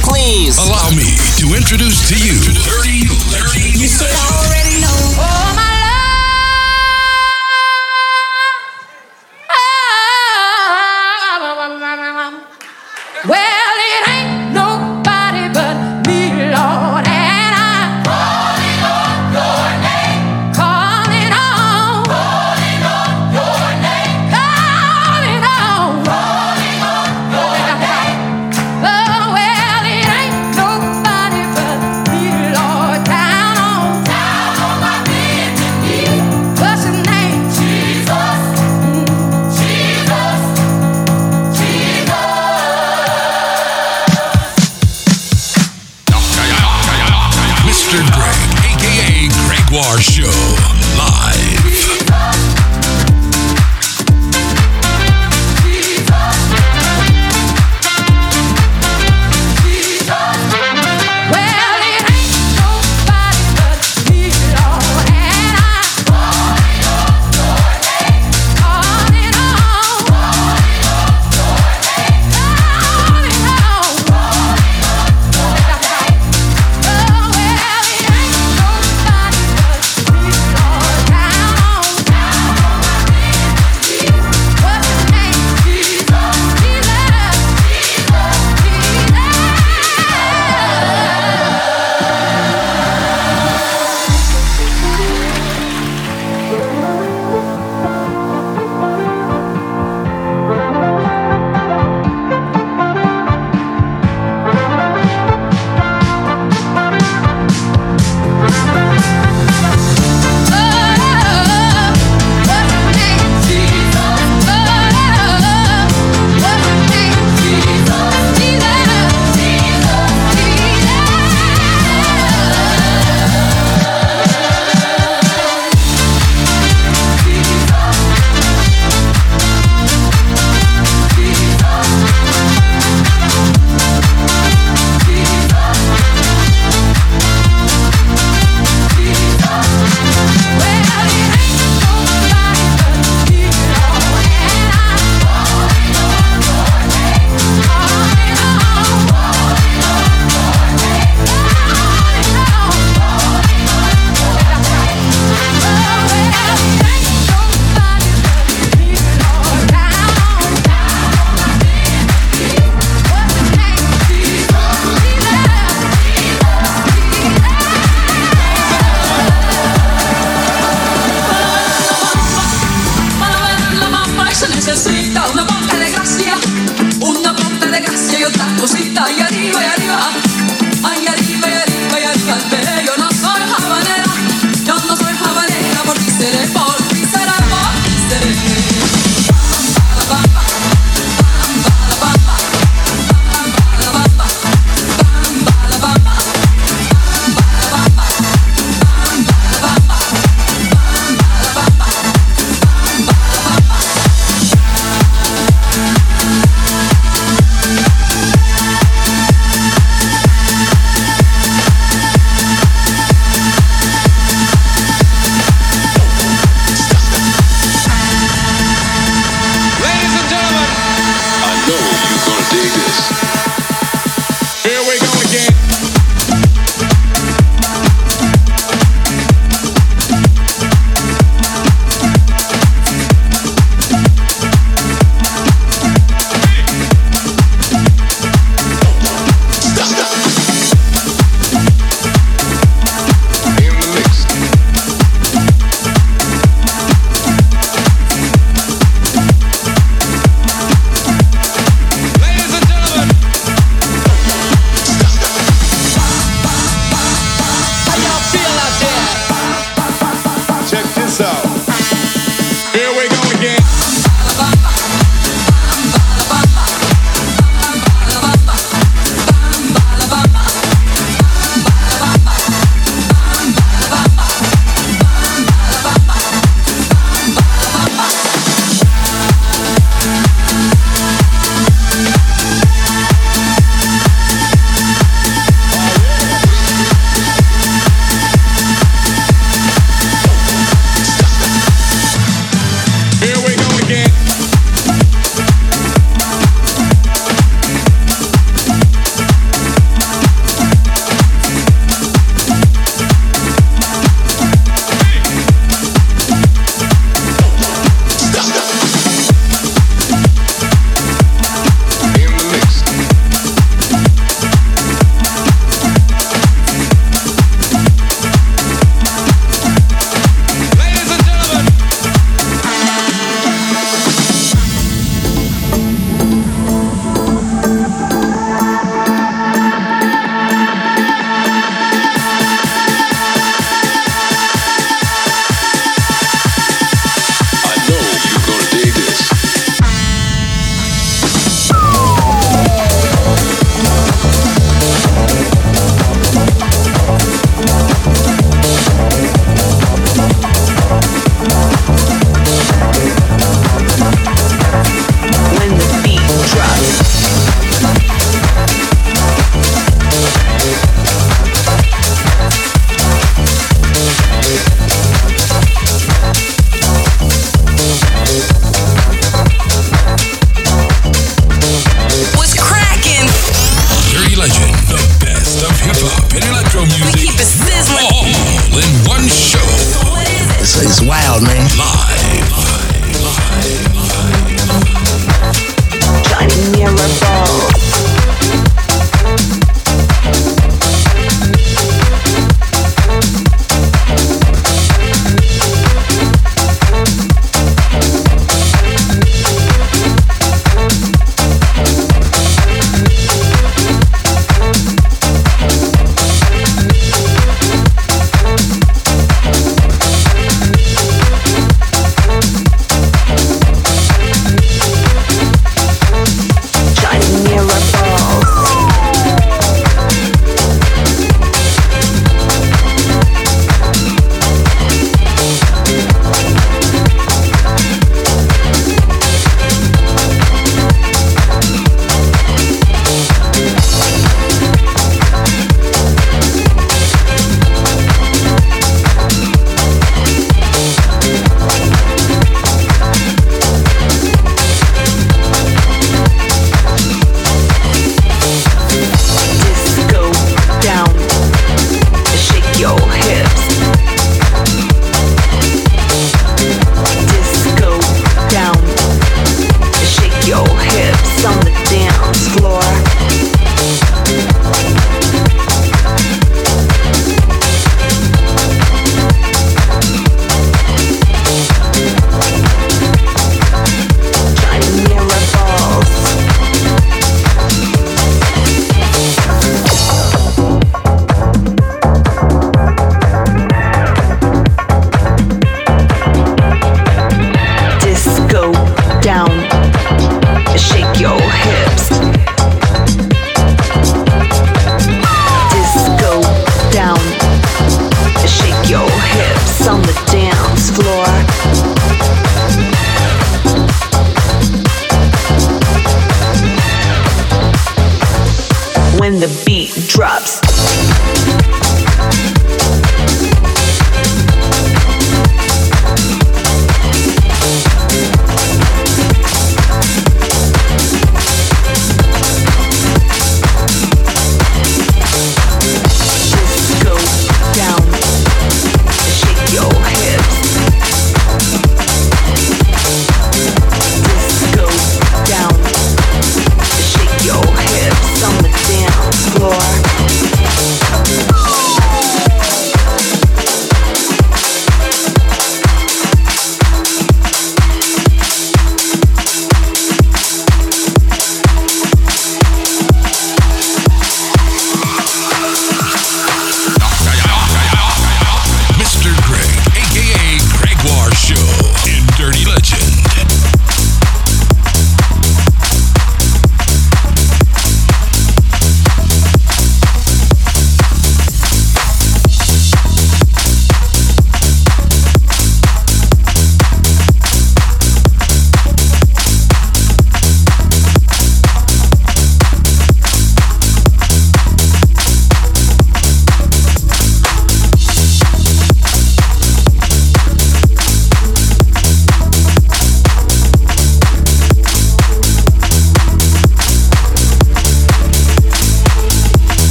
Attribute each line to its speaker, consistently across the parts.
Speaker 1: please.
Speaker 2: Allow me to introduce to you.
Speaker 3: 30, 30, 30.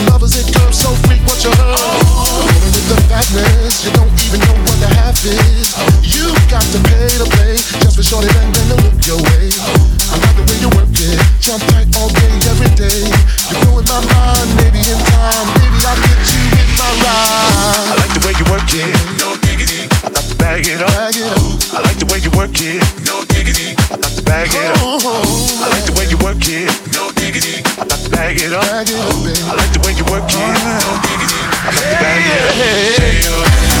Speaker 3: lovers, it
Speaker 4: comes so
Speaker 5: freak what you heard? Oh. Living with the fatness, you don't even know what the half is. Oh. You got to pay to play, just for shorty bang bang to look your way. I like the way you work it, jump tight all day, every day. You're blowing my mind, maybe in time, maybe I'll get you in my ride.
Speaker 4: I like the way you work it, no diggity. I like to bag it up.
Speaker 5: Bag it up.
Speaker 4: I like the way you work it, no diggity. I like bag it up. I like the way you work it. No diggity. I like to bag it up. I like the way you work it. No diggity. I like to bag it up.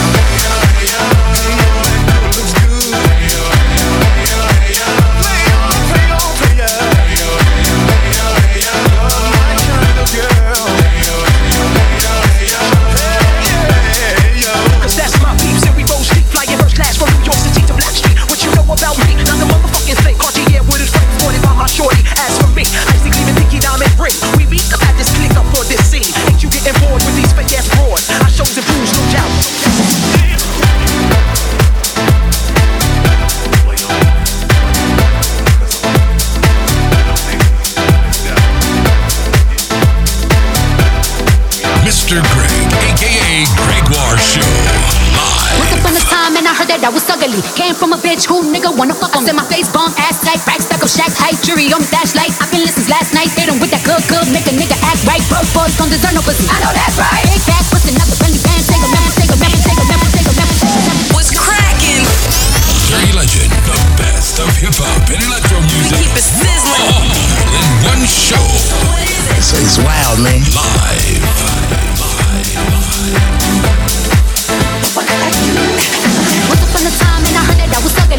Speaker 6: Came from a bitch who nigga wanna fuck on. Said my face bomb, ass tight, rack stuck up shacks, height, jury on flashlight. I've been listening last night, hit him with that good, good, make a nigga act right. Broke boys don't deserve no pussy. I know that's right. Big pussy, not the friendly band. Take a man, take a man, take a man, take a
Speaker 7: man. Cracking.
Speaker 2: Legend, the best of hip hop and electro music.
Speaker 7: We keep it sizzling.
Speaker 2: All in one show.
Speaker 8: It's wild, man.
Speaker 2: Live.
Speaker 6: live, live, live that was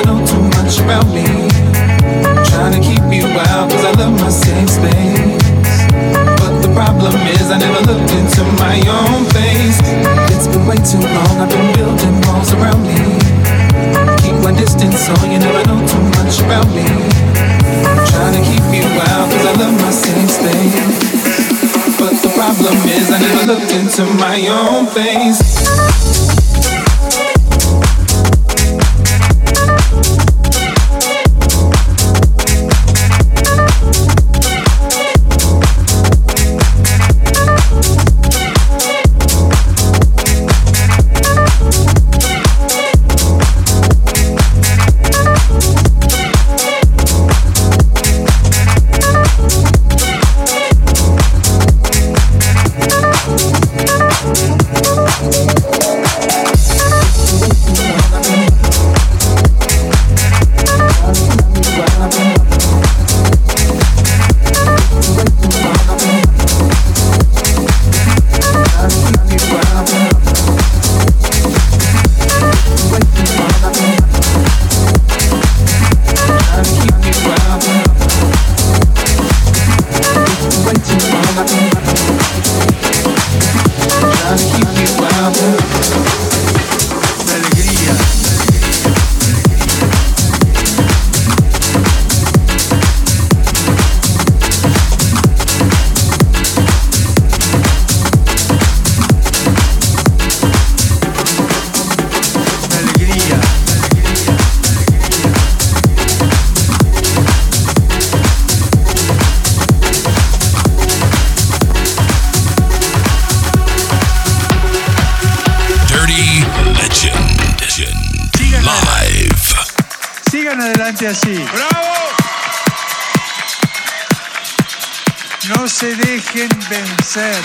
Speaker 9: never know too much about me. Trying to keep you out, cause I love my safe space. But the problem is I never looked into my own face. It's been way too long, I've been building walls around me. Keep my distance so you never know too much about me. Trying to keep you out cause I love my safe space. But the problem is I never looked into my own face.
Speaker 2: Dirty Legend. Live.
Speaker 10: Sigan adelante así. ¡Bravo! No se dejen vencer.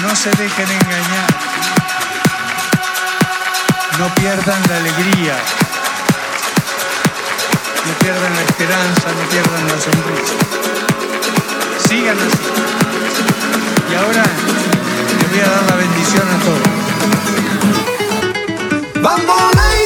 Speaker 10: No se dejen engañar. No pierdan la alegría. pierdan la esperanza, no pierdan la sonrisa. Sigan así. Y ahora les voy a dar la bendición a todos.
Speaker 11: Tú